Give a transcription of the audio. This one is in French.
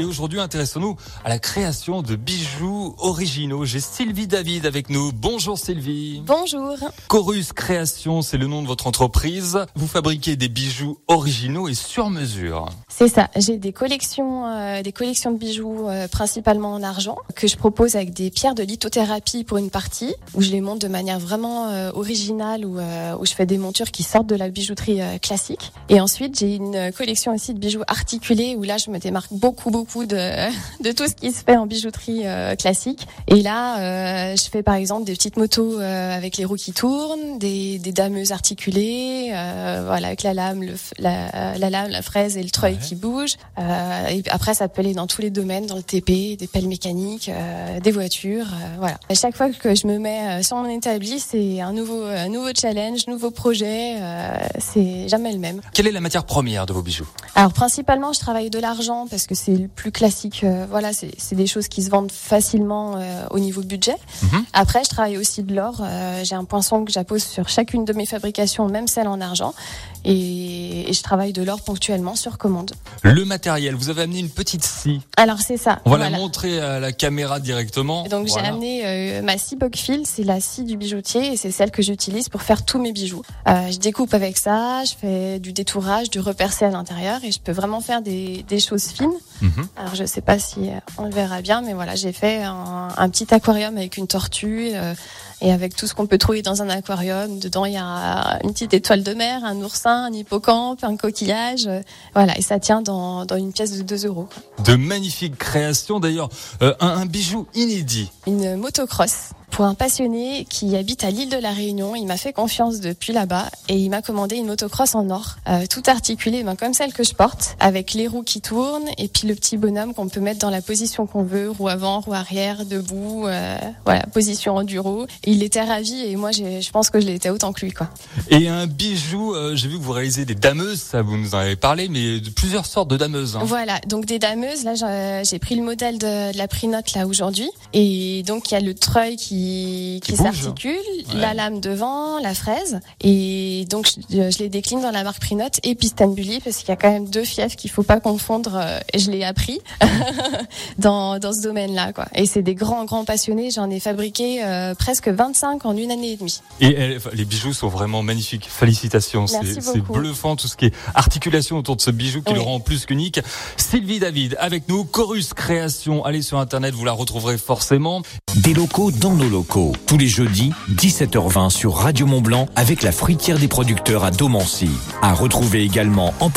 Et aujourd'hui, intéressons-nous à la création de bijoux originaux. J'ai Sylvie David avec nous. Bonjour Sylvie. Bonjour. Chorus Création, c'est le nom de votre entreprise. Vous fabriquez des bijoux originaux et sur mesure. C'est ça. J'ai des collections, euh, des collections de bijoux euh, principalement en argent que je propose avec des pierres de lithothérapie pour une partie où je les monte de manière vraiment euh, originale où, où je fais des montures qui sortent de la bijouterie classique. Et ensuite, j'ai une collection aussi de bijoux articulés où là, je me démarque beaucoup, beaucoup de, de tout ce qui se fait en bijouterie euh, classique. Et là, euh, je fais par exemple des petites motos euh, avec les roues qui tournent, des, des dameuses articulées, euh, voilà, avec la lame, le, la, la lame, la fraise et le treuil Ouais. qui bouge. Euh, et après, ça peut aller dans tous les domaines, dans le TP, des pelles mécaniques, euh, des voitures, euh, voilà. À chaque fois que je me mets sur mon établi, c'est un nouveau, un nouveau challenge, nouveau projet. euh, c'est jamais le même. Quelle est la matière première de vos bijoux? Alors principalement, je travaille de l'argent parce que c'est le plus classique. euh, voilà, c'est des choses qui se vendent facilement euh, au niveau budget. Mhm. Après, je travaille aussi de l'or. euh, J'ai un poinçon que j'appose sur chacune de mes fabrications, même celle en argent, et, et je travaille de l'or ponctuellement sur commande. Le matériel, vous avez amené une petite scie. Alors c'est ça. On va voilà. la montrer à la caméra directement. Donc j'ai amené euh, ma scie fil, c'est la scie du bijoutier et c'est celle que j'utilise pour faire tous mes bijoux. Euh, je découpe avec ça, je fais du détourage, du repercé à l'intérieur et je peux vraiment faire des, des choses fines. Mhm. Alors je sais pas si euh, on le verra bien, mais voilà, j'ai fait un, un petit aquarium avec une tortue euh, et avec tout ce qu'on peut trouver dans un aquarium. Dedans il y a une petite étoile de mer, un oursin, un hippocampe, un coquillage, euh, voilà, et ça tient dans, dans une pièce de 2 euros. De magnifiques créations. D'ailleurs, euh, un, un bijou inédit. une motocross pour un passionné qui habite à l'île de la Réunion. Il m'a fait confiance depuis là-bas et il m'a commandé une motocross en or, euh, tout articulé, ben, comme celle que je porte, avec les roues qui tournent et puis le petit bonhomme qu'on peut mettre dans la position qu'on veut, roue avant, roue arrière, debout, euh, voilà, position enduro. Et il était ravi et moi, je pense que je l'étais autant que lui, quoi. Et un bijou, euh, j'ai vu que vous réalisez des dameuses, ça vous nous en avez parlé, mais de plusieurs sortes de dameuses. hein. Voilà, donc des dameuses. Là, j'ai- j'ai pris le modèle de, de la prinote là aujourd'hui, et donc il y a le treuil qui qui, Qui bouge. s'articule, Ouais. la lame devant, la fraise, et donc je, je les décline dans la marque prinote et Pistanbully parce qu'il y a quand même deux fiefs qu'il faut pas confondre. euh, et je l'ai appris dans dans ce domaine-là, quoi. Et c'est des grands grands passionnés. J'en ai fabriqué euh, presque 25 en une année et demie. Et elle- les bijoux sont vraiment magnifiques. Félicitations. C'est bluffant tout ce qui est articulation autour de ce bijou qui Oui. le rend plus qu'unique. Sylvie David avec nous, Chorus Création. Allez sur internet, vous la retrouverez forcément. Des locaux dans nos locaux. Tous les jeudis, 17h20 sur Radio Mont Blanc avec la fruitière des producteurs à Domancy. À retrouver également en